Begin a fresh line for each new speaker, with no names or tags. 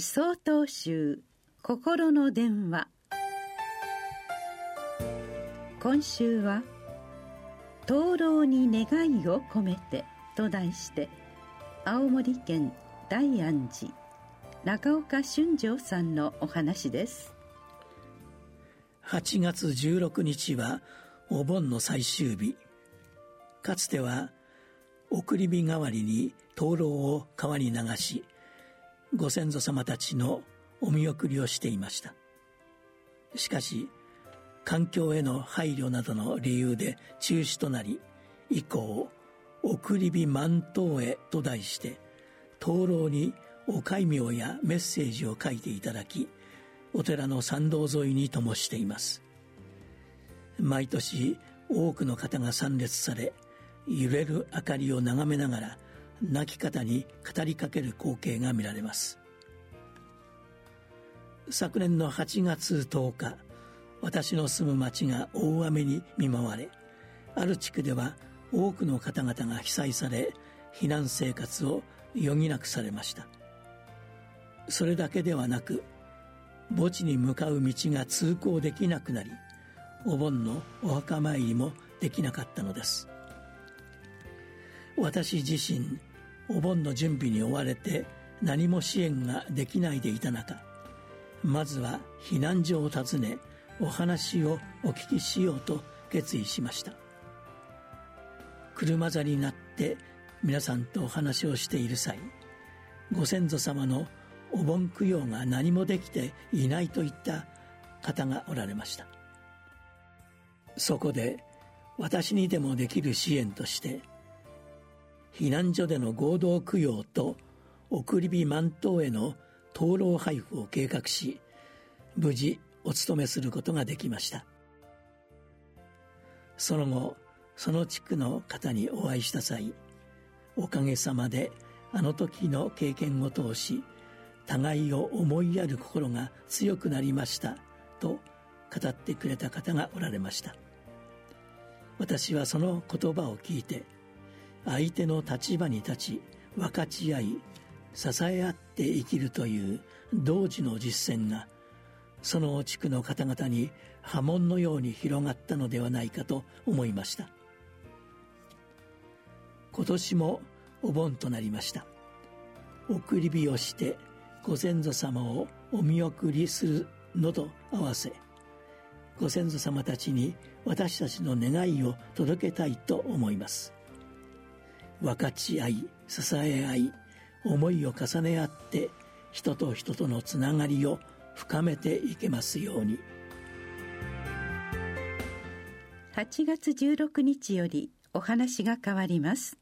総統集心の電話。今週は「灯籠に願いを込めて」と題して青森県大安寺中岡俊丈さんのお話です。
8月16日はお盆の最終日。かつては送り火代わりに灯籠を川に流しご先祖様たちのお見送りをしていました。しかし環境への配慮などの理由で中止となり以降「送り火満頭へ」と題して灯籠にお戒名やメッセージを書いていただきお寺の参道沿いに灯しています。毎年多くの方が参列され揺れる明かりを眺めながら亡き方に語りかける光景が見られます。昨年の8月10日私の住む町が大雨に見舞われある地区では多くの方々が被災され避難生活を余儀なくされました。それだけではなく墓地に向かう道が通行できなくなりお盆のお墓参りもできなかったのです。私自身お盆の準備に追われて何も支援ができないでいた中まずは避難所を訪ねお話をお聞きしようと決意しました。車座になって皆さんとお話をしている際ご先祖様のお盆供養が何もできていないといった方がおられました。そこで私にでもできる支援として避難所での合同供養と送り火満頭への灯籠配布を計画し無事お勤めすることができました。その後その地区の方にお会いした際おかげさまであの時の経験を通し互いを思いやる心が強くなりましたと語ってくれた方がおられました。私はその言葉を聞いて相手の立場に立ち分かち合い支え合って生きるという同時の実践がその地区の方々に波紋のように広がったのではないかと思いました。今年もお盆となりました。送り火をしてご先祖様をお見送りするのと合わせご先祖様たちに私たちの願いを届けたいと思います。分かち合い支え合い思いを重ね合って人と人とのつながりを深めていけますように。
8月16日よりお話が変わります。